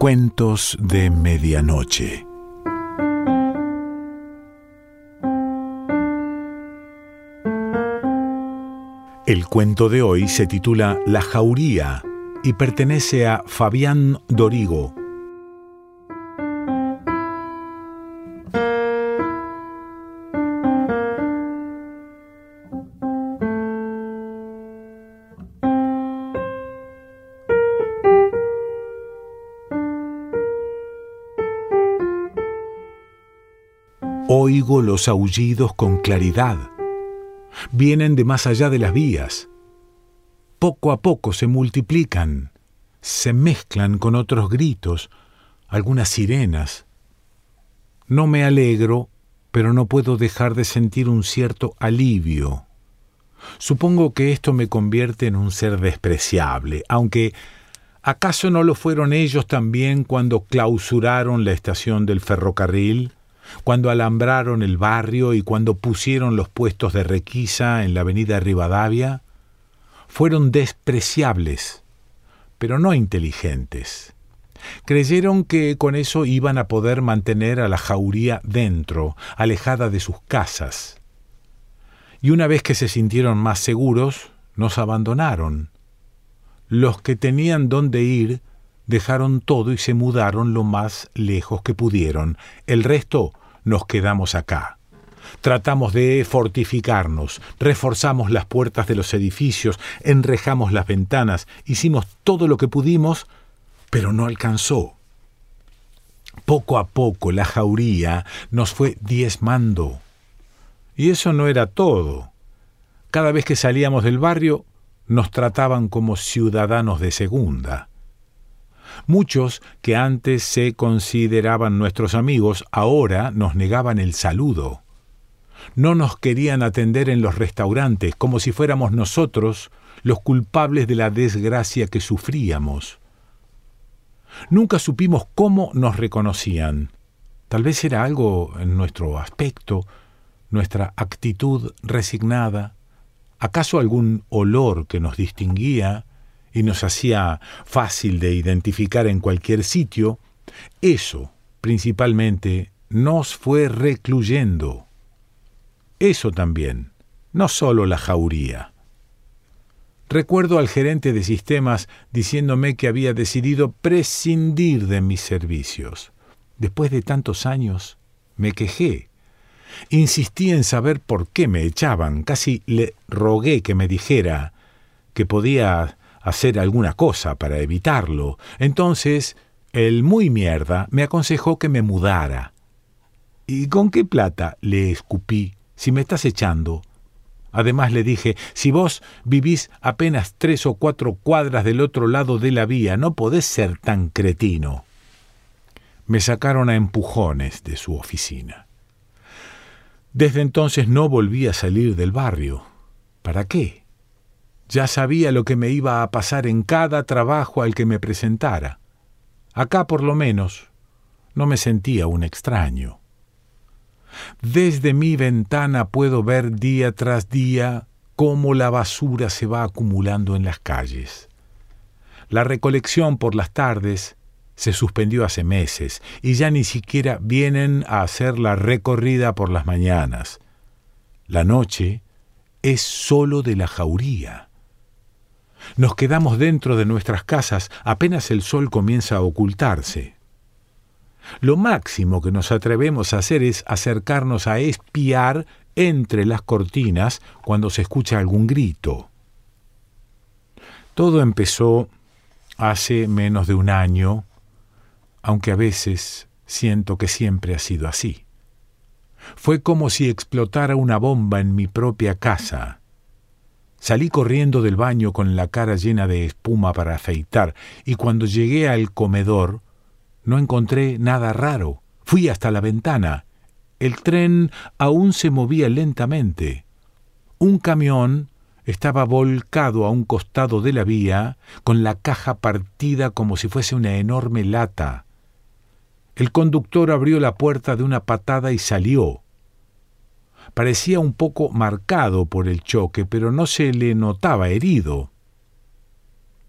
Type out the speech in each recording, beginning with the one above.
Cuentos de Medianoche. El cuento de hoy se titula La Jauría y pertenece a Fabián Dorigo. Los aullidos con claridad. Vienen de más allá de las vías. Poco a poco se multiplican, se mezclan con otros gritos, algunas sirenas. No me alegro, pero no puedo dejar de sentir un cierto alivio. Supongo que esto me convierte en un ser despreciable, aunque ¿acaso no lo fueron ellos también cuando clausuraron la estación del ferrocarril? Cuando alambraron el barrio y cuando pusieron los puestos de requisa en la avenida Rivadavia, fueron despreciables, pero no inteligentes. Creyeron que con eso iban a poder mantener a la jauría dentro, alejada de sus casas. Y una vez que se sintieron más seguros, nos abandonaron. Los que tenían dónde ir dejaron todo y se mudaron lo más lejos que pudieron. El resto nos quedamos acá. Tratamos de fortificarnos, reforzamos las puertas de los edificios, enrejamos las ventanas, hicimos todo lo que pudimos, pero no alcanzó. Poco a poco la jauría nos fue diezmando. Y eso no era todo. Cada vez que salíamos del barrio, nos trataban como ciudadanos de segunda. Muchos que antes se consideraban nuestros amigos ahora nos negaban el saludo. No nos querían atender en los restaurantes como si fuéramos nosotros los culpables de la desgracia que sufríamos. Nunca supimos cómo nos reconocían. Tal vez era algo en nuestro aspecto, nuestra actitud resignada, acaso algún olor que nos distinguía, y nos hacía fácil de identificar en cualquier sitio, eso principalmente nos fue recluyendo. Eso también, no solo la jauría. Recuerdo al gerente de sistemas diciéndome que había decidido prescindir de mis servicios. Después de tantos años, me quejé. Insistí en saber por qué me echaban, casi le rogué que me dijera que podía hacer alguna cosa para evitarlo. Entonces, el muy mierda me aconsejó que me mudara. ¿Y con qué plata? le escupí, si me estás echando. Además le dije, si vos vivís apenas tres o cuatro cuadras del otro lado de la vía, no podés ser tan cretino. Me sacaron a empujones de su oficina. Desde entonces no volví a salir del barrio. ¿Para qué? Ya sabía lo que me iba a pasar en cada trabajo al que me presentara. Acá por lo menos no me sentía un extraño. Desde mi ventana puedo ver día tras día cómo la basura se va acumulando en las calles. La recolección por las tardes se suspendió hace meses y ya ni siquiera vienen a hacer la recorrida por las mañanas. La noche es sólo de la jauría. Nos quedamos dentro de nuestras casas apenas el sol comienza a ocultarse. Lo máximo que nos atrevemos a hacer es acercarnos a espiar entre las cortinas cuando se escucha algún grito. Todo empezó hace menos de un año, aunque a veces siento que siempre ha sido así. Fue como si explotara una bomba en mi propia casa Salí corriendo del baño con la cara llena de espuma para afeitar, y cuando llegué al comedor no encontré nada raro. Fui hasta la ventana. El tren aún se movía lentamente. Un camión estaba volcado a un costado de la vía, con la caja partida como si fuese una enorme lata. El conductor abrió la puerta de una patada y salió. Parecía un poco marcado por el choque, pero no se le notaba herido.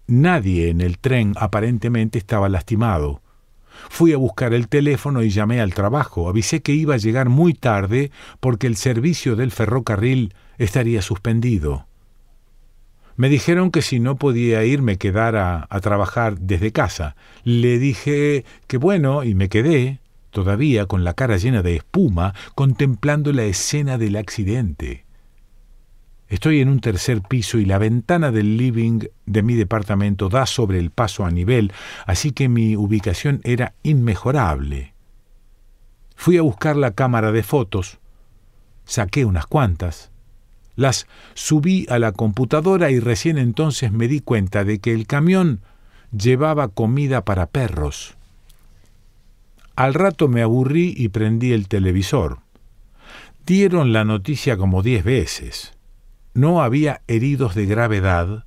Nadie en el tren aparentemente estaba lastimado. Fui a buscar el teléfono y llamé al trabajo. Avisé que iba a llegar muy tarde porque el servicio del ferrocarril estaría suspendido. Me dijeron que si no podía ir me quedara a trabajar desde casa. Le dije que bueno y me quedé, todavía con la cara llena de espuma, contemplando la escena del accidente. Estoy en un tercer piso y la ventana del living de mi departamento da sobre el paso a nivel, así que mi ubicación era inmejorable. Fui a buscar la cámara de fotos, saqué unas cuantas, las subí a la computadora y recién entonces me di cuenta de que el camión llevaba comida para perros. Al rato me aburrí y prendí el televisor. Dieron la noticia como diez veces no había heridos de gravedad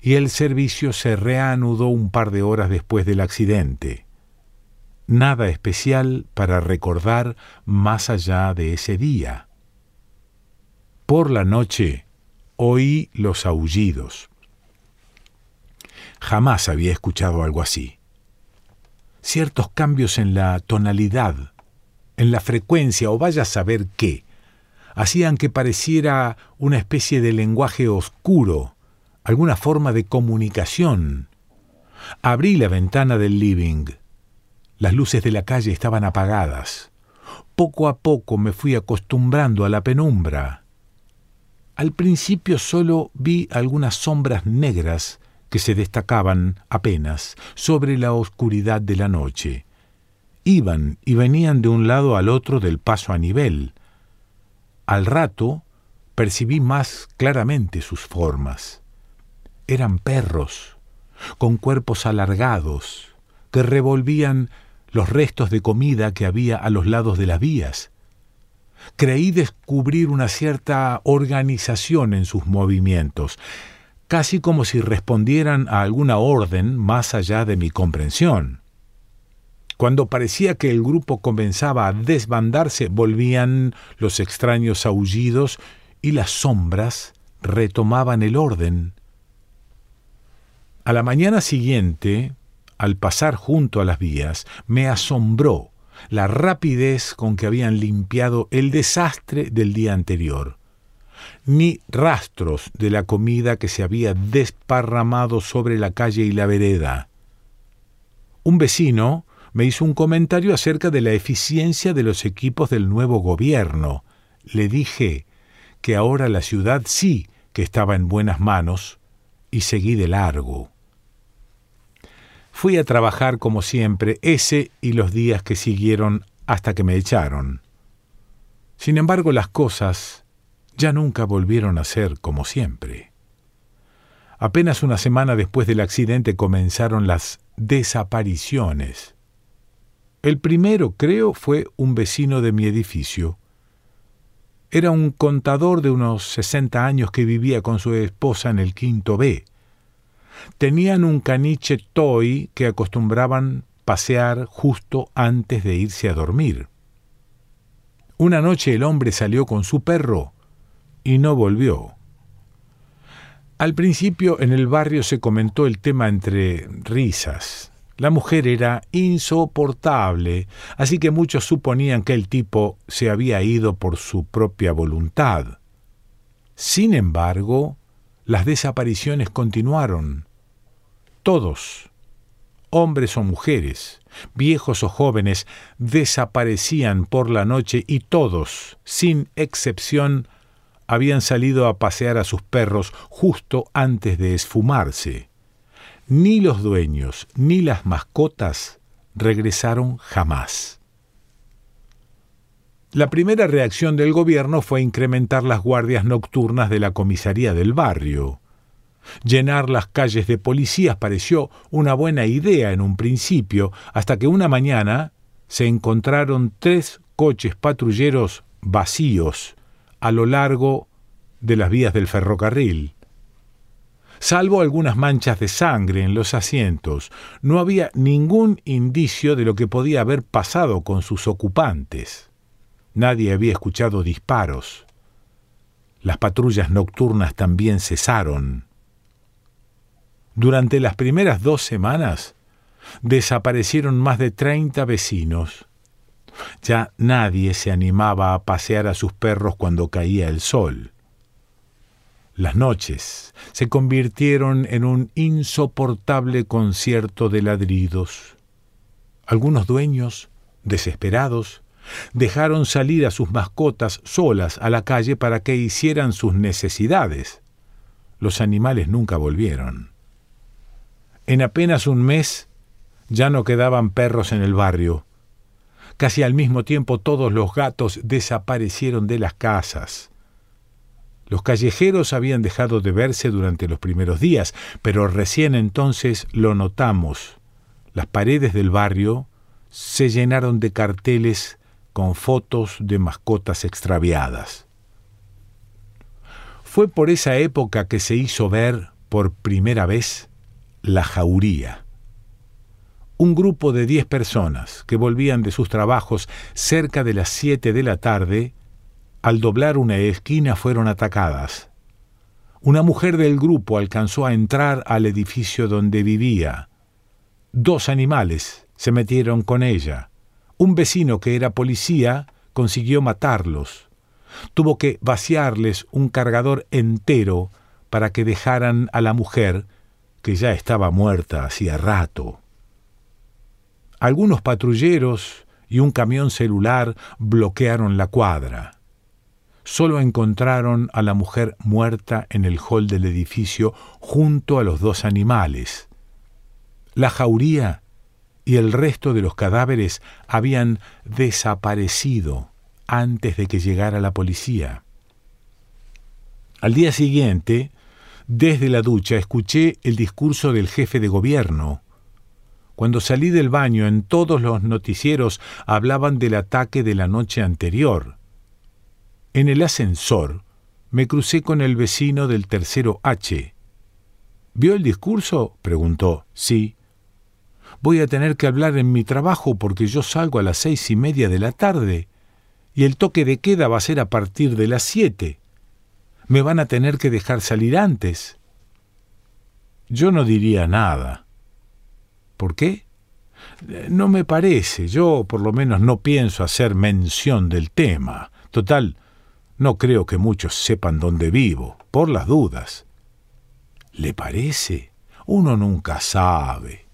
y el servicio se reanudó un par de horas después del accidente. Nada especial para recordar más allá de ese día. Por la noche oí los aullidos. Jamás había escuchado algo así. Ciertos cambios en la tonalidad, en la frecuencia o vaya a saber qué, hacían que pareciera una especie de lenguaje oscuro, alguna forma de comunicación. Abrí la ventana del living. Las luces de la calle estaban apagadas. Poco a poco me fui acostumbrando a la penumbra. Al principio solo vi algunas sombras negras que se destacaban apenas sobre la oscuridad de la noche. Iban y venían de un lado al otro del paso a nivel, al rato percibí más claramente sus formas. Eran perros, con cuerpos alargados, que revolvían los restos de comida que había a los lados de las vías. Creí descubrir una cierta organización en sus movimientos, casi como si respondieran a alguna orden más allá de mi comprensión. Cuando parecía que el grupo comenzaba a desbandarse, volvían los extraños aullidos y las sombras retomaban el orden. A la mañana siguiente, al pasar junto a las vías, me asombró la rapidez con que habían limpiado el desastre del día anterior. Ni rastros de la comida que se había desparramado sobre la calle y la vereda. Un vecino, me hizo un comentario acerca de la eficiencia de los equipos del nuevo gobierno. Le dije que ahora la ciudad sí que estaba en buenas manos y seguí de largo. Fui a trabajar como siempre ese y los días que siguieron hasta que me echaron. Sin embargo, las cosas ya nunca volvieron a ser como siempre. Apenas una semana después del accidente comenzaron las desapariciones. El primero, creo, fue un vecino de mi edificio. Era un contador de unos sesenta años que vivía con su esposa en el quinto B. Tenían un caniche toy que acostumbraban pasear justo antes de irse a dormir. Una noche el hombre salió con su perro y no volvió. Al principio en el barrio se comentó el tema entre risas. La mujer era insoportable, así que muchos suponían que el tipo se había ido por su propia voluntad. Sin embargo, las desapariciones continuaron. Todos, hombres o mujeres, viejos o jóvenes, desaparecían por la noche y todos, sin excepción, habían salido a pasear a sus perros justo antes de esfumarse ni los dueños ni las mascotas regresaron jamás. La primera reacción del gobierno fue incrementar las guardias nocturnas de la comisaría del barrio. Llenar las calles de policías pareció una buena idea en un principio, hasta que una mañana se encontraron tres coches patrulleros vacíos a lo largo de las vías del ferrocarril. Salvo algunas manchas de sangre en los asientos, no había ningún indicio de lo que podía haber pasado con sus ocupantes. Nadie había escuchado disparos. Las patrullas nocturnas también cesaron. Durante las primeras dos semanas, desaparecieron más de treinta vecinos. Ya nadie se animaba a pasear a sus perros cuando caía el sol. Las noches se convirtieron en un insoportable concierto de ladridos. Algunos dueños, desesperados, dejaron salir a sus mascotas solas a la calle para que hicieran sus necesidades. Los animales nunca volvieron. En apenas un mes ya no quedaban perros en el barrio. Casi al mismo tiempo todos los gatos desaparecieron de las casas. Los callejeros habían dejado de verse durante los primeros días, pero recién entonces lo notamos. Las paredes del barrio se llenaron de carteles con fotos de mascotas extraviadas. Fue por esa época que se hizo ver por primera vez la jauría. Un grupo de diez personas que volvían de sus trabajos cerca de las siete de la tarde al doblar una esquina fueron atacadas. Una mujer del grupo alcanzó a entrar al edificio donde vivía. Dos animales se metieron con ella. Un vecino que era policía consiguió matarlos. Tuvo que vaciarles un cargador entero para que dejaran a la mujer, que ya estaba muerta hacía rato. Algunos patrulleros y un camión celular bloquearon la cuadra solo encontraron a la mujer muerta en el hall del edificio junto a los dos animales. La jauría y el resto de los cadáveres habían desaparecido antes de que llegara la policía. Al día siguiente, desde la ducha, escuché el discurso del jefe de gobierno. Cuando salí del baño, en todos los noticieros hablaban del ataque de la noche anterior. En el ascensor me crucé con el vecino del tercero H. ¿Vio el discurso? preguntó. Sí. Voy a tener que hablar en mi trabajo porque yo salgo a las seis y media de la tarde y el toque de queda va a ser a partir de las siete. Me van a tener que dejar salir antes. Yo no diría nada. ¿Por qué? No me parece. Yo por lo menos no pienso hacer mención del tema. Total, no creo que muchos sepan dónde vivo, por las dudas. ¿Le parece? Uno nunca sabe.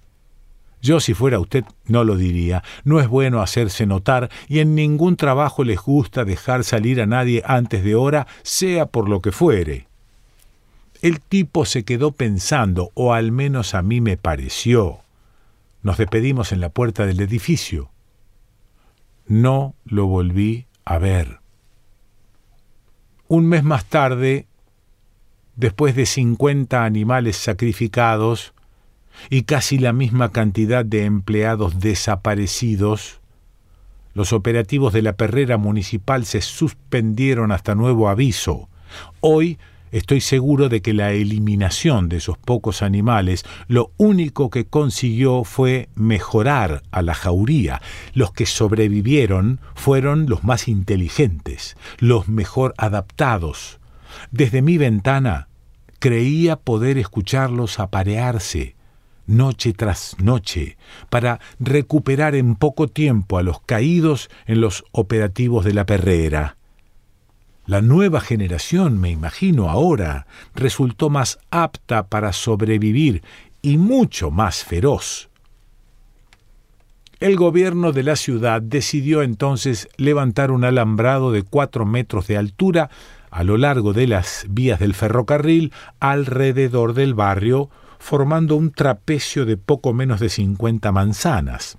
Yo si fuera usted no lo diría. No es bueno hacerse notar y en ningún trabajo les gusta dejar salir a nadie antes de hora, sea por lo que fuere. El tipo se quedó pensando, o al menos a mí me pareció. Nos despedimos en la puerta del edificio. No lo volví a ver. Un mes más tarde, después de 50 animales sacrificados y casi la misma cantidad de empleados desaparecidos, los operativos de la perrera municipal se suspendieron hasta nuevo aviso. Hoy Estoy seguro de que la eliminación de esos pocos animales lo único que consiguió fue mejorar a la jauría. Los que sobrevivieron fueron los más inteligentes, los mejor adaptados. Desde mi ventana creía poder escucharlos aparearse noche tras noche, para recuperar en poco tiempo a los caídos en los operativos de la perrera. La nueva generación, me imagino ahora, resultó más apta para sobrevivir y mucho más feroz. El gobierno de la ciudad decidió entonces levantar un alambrado de cuatro metros de altura a lo largo de las vías del ferrocarril alrededor del barrio, formando un trapecio de poco menos de cincuenta manzanas.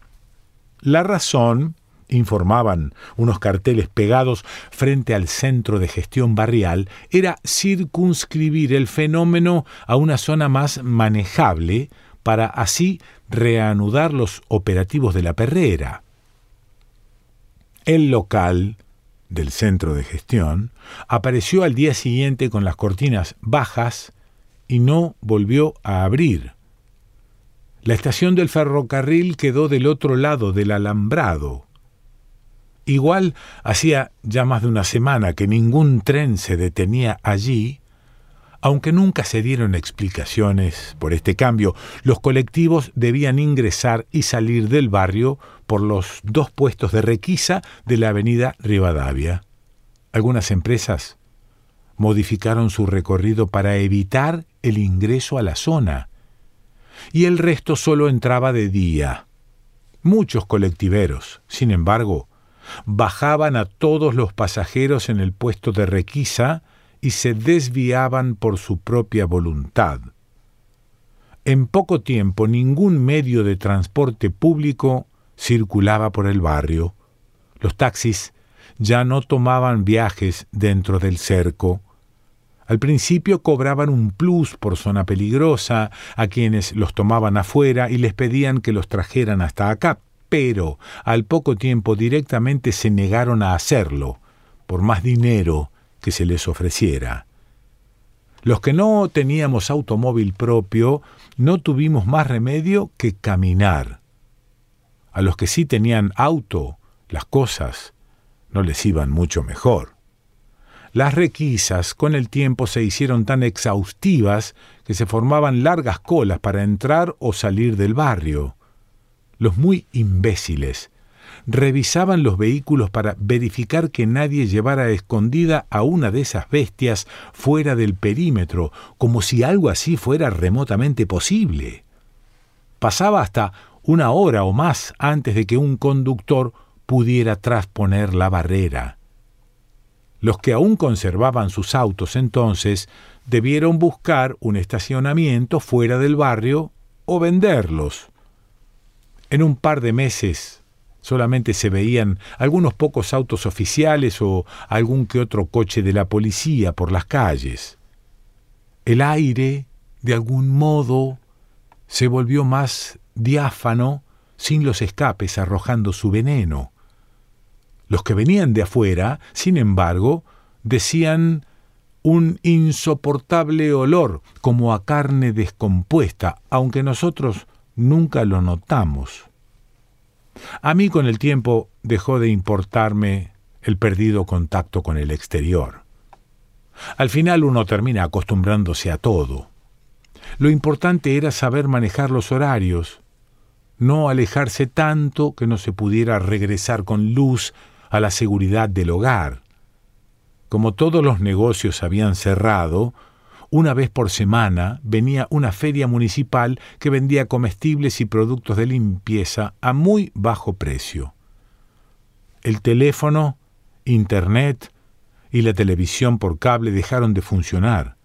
La razón informaban unos carteles pegados frente al centro de gestión barrial, era circunscribir el fenómeno a una zona más manejable para así reanudar los operativos de la perrera. El local del centro de gestión apareció al día siguiente con las cortinas bajas y no volvió a abrir. La estación del ferrocarril quedó del otro lado del alambrado, Igual hacía ya más de una semana que ningún tren se detenía allí, Aunque nunca se dieron explicaciones por este cambio, los colectivos debían ingresar y salir del barrio por los dos puestos de requisa de la avenida Rivadavia. Algunas empresas modificaron su recorrido para evitar el ingreso a la zona, y el resto solo entraba de día. Muchos colectiveros, sin embargo, bajaban a todos los pasajeros en el puesto de requisa y se desviaban por su propia voluntad. En poco tiempo ningún medio de transporte público circulaba por el barrio. Los taxis ya no tomaban viajes dentro del cerco. Al principio cobraban un plus por zona peligrosa a quienes los tomaban afuera y les pedían que los trajeran hasta acá, pero al poco tiempo directamente se negaron a hacerlo, por más dinero que se les ofreciera. Los que no teníamos automóvil propio no tuvimos más remedio que caminar. A los que sí tenían auto, las cosas no les iban mucho mejor. Las requisas con el tiempo se hicieron tan exhaustivas que se formaban largas colas para entrar o salir del barrio. Los muy imbéciles revisaban los vehículos para verificar que nadie llevara escondida a una de esas bestias fuera del perímetro, como si algo así fuera remotamente posible. Pasaba hasta una hora o más antes de que un conductor pudiera trasponer la barrera. Los que aún conservaban sus autos entonces debieron buscar un estacionamiento fuera del barrio o venderlos. En un par de meses solamente se veían algunos pocos autos oficiales o algún que otro coche de la policía por las calles. El aire, de algún modo, se volvió más diáfano sin los escapes arrojando su veneno. Los que venían de afuera, sin embargo, decían un insoportable olor como a carne descompuesta, aunque nosotros nunca lo notamos. A mí con el tiempo dejó de importarme el perdido contacto con el exterior. Al final uno termina acostumbrándose a todo. Lo importante era saber manejar los horarios, no alejarse tanto que no se pudiera regresar con luz a la seguridad del hogar. Como todos los negocios habían cerrado, una vez por semana venía una feria municipal que vendía comestibles y productos de limpieza a muy bajo precio. El teléfono, Internet y la televisión por cable dejaron de funcionar.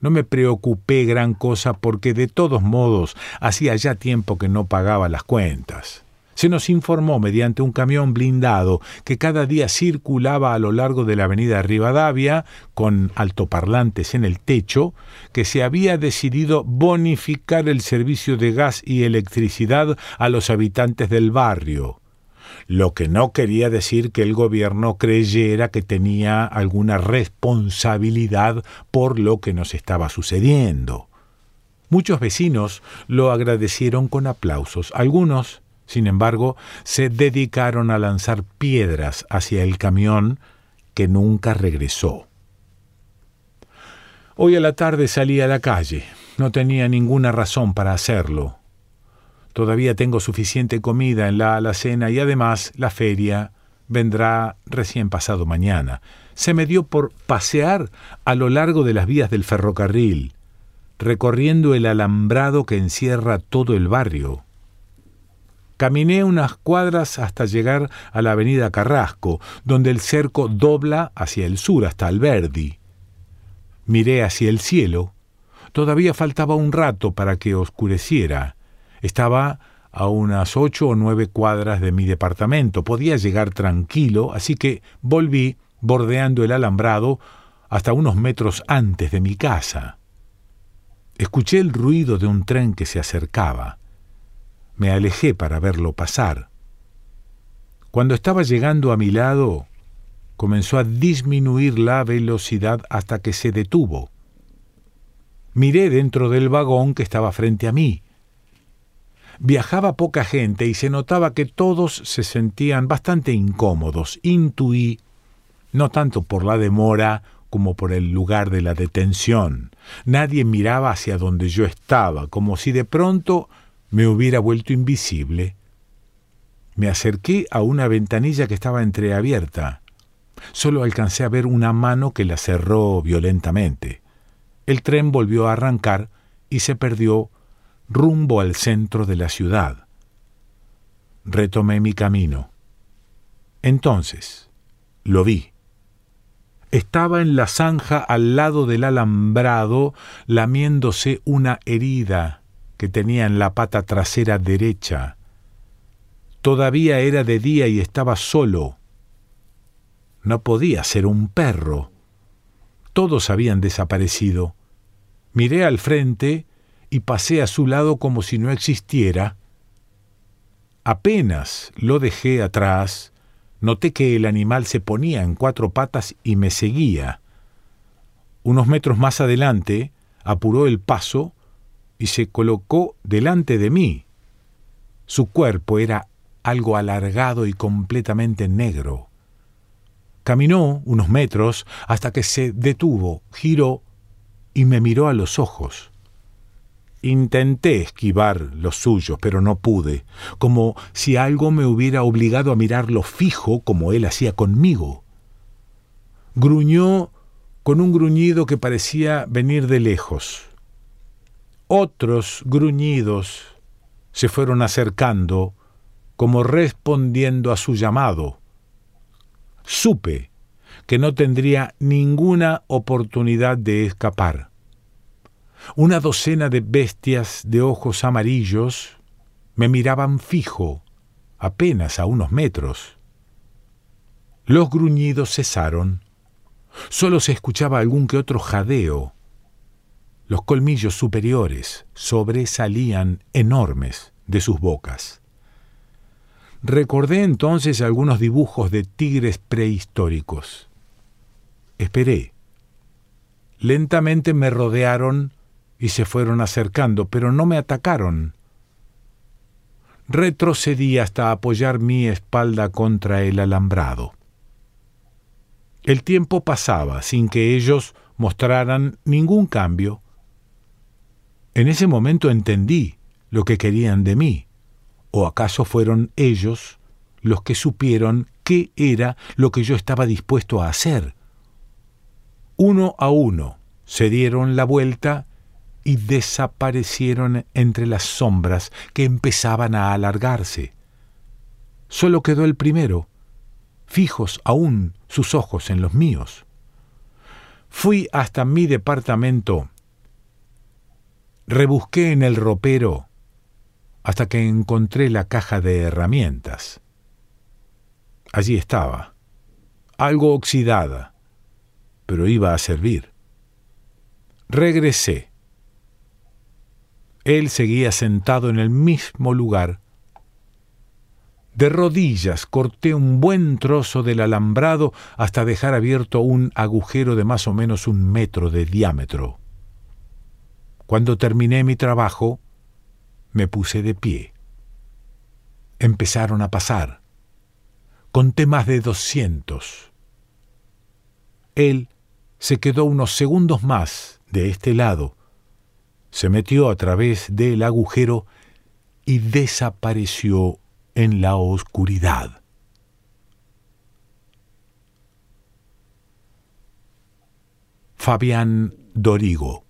No me preocupé gran cosa porque de todos modos hacía ya tiempo que no pagaba las cuentas. Se nos informó mediante un camión blindado que cada día circulaba a lo largo de la avenida Rivadavia, con altoparlantes en el techo, que se había decidido bonificar el servicio de gas y electricidad a los habitantes del barrio lo que no quería decir que el gobierno creyera que tenía alguna responsabilidad por lo que nos estaba sucediendo. Muchos vecinos lo agradecieron con aplausos, algunos sin embargo, se dedicaron a lanzar piedras hacia el camión que nunca regresó. Hoy a la tarde salí a la calle. No tenía ninguna razón para hacerlo. Todavía tengo suficiente comida en la alacena y además la feria vendrá recién pasado mañana. Se me dio por pasear a lo largo de las vías del ferrocarril, recorriendo el alambrado que encierra todo el barrio. Caminé unas cuadras hasta llegar a la avenida Carrasco, donde el cerco dobla hacia el sur hasta Alberdi. Miré hacia el cielo. Todavía faltaba un rato para que oscureciera. Estaba a unas ocho o nueve cuadras de mi departamento. Podía llegar tranquilo, así que volví bordeando el alambrado hasta unos metros antes de mi casa. Escuché el ruido de un tren que se acercaba. Me alejé para verlo pasar. Cuando estaba llegando a mi lado, comenzó a disminuir la velocidad hasta que se detuvo. Miré dentro del vagón que estaba frente a mí. Viajaba poca gente y se notaba que todos se sentían bastante incómodos. Intuí, no tanto por la demora como por el lugar de la detención, Nadie miraba hacia donde yo estaba, como si de pronto me hubiera vuelto invisible. Me acerqué a una ventanilla que estaba entreabierta. Solo alcancé a ver una mano que la cerró violentamente. El tren volvió a arrancar y se perdió rumbo al centro de la ciudad. Retomé mi camino. Entonces, lo vi. Estaba en la zanja al lado del alambrado, lamiéndose una herida que tenía en la pata trasera derecha. Todavía era de día y estaba solo. No podía ser un perro. Todos habían desaparecido. Miré al frente y pasé a su lado como si no existiera. Apenas lo dejé atrás, noté que el animal se ponía en cuatro patas y me seguía. Unos metros más adelante, apuró el paso y se colocó delante de mí. Su cuerpo era algo alargado y completamente negro. Caminó unos metros hasta que se detuvo, giró y me miró a los ojos. Intenté esquivar los suyos, pero no pude, como si algo me hubiera obligado a mirarlo fijo como él hacía conmigo. Gruñó con un gruñido que parecía venir de lejos. Otros gruñidos se fueron acercando, como respondiendo a su llamado. Supe que no tendría ninguna oportunidad de escapar. Una docena de bestias de ojos amarillos me miraban fijo, apenas a unos metros. Los gruñidos cesaron. Solo se escuchaba algún que otro jadeo. Los colmillos superiores sobresalían enormes de sus bocas. Recordé entonces algunos dibujos de tigres prehistóricos. Esperé. Lentamente me rodearon y se fueron acercando, pero no me atacaron. Retrocedí hasta apoyar mi espalda contra el alambrado. El tiempo pasaba sin que ellos mostraran ningún cambio. En ese momento entendí lo que querían de mí. ¿O acaso fueron ellos los que supieron qué era lo que yo estaba dispuesto a hacer? Uno a uno se dieron la vuelta y desaparecieron entre las sombras que empezaban a alargarse. Solo quedó el primero, fijos aún sus ojos en los míos. Fui hasta mi departamento, rebusqué en el ropero hasta que encontré la caja de herramientas. Allí estaba, algo oxidada, pero iba a servir. Regresé. Él seguía sentado en el mismo lugar. De rodillas corté un buen trozo del alambrado hasta dejar abierto un agujero de más o menos un metro de diámetro. Cuando terminé mi trabajo, me puse de pie. Empezaron a pasar. Conté más de doscientos. Él se quedó unos segundos más de este lado, se metió a través del agujero y desapareció en la oscuridad. Fabián Dorigo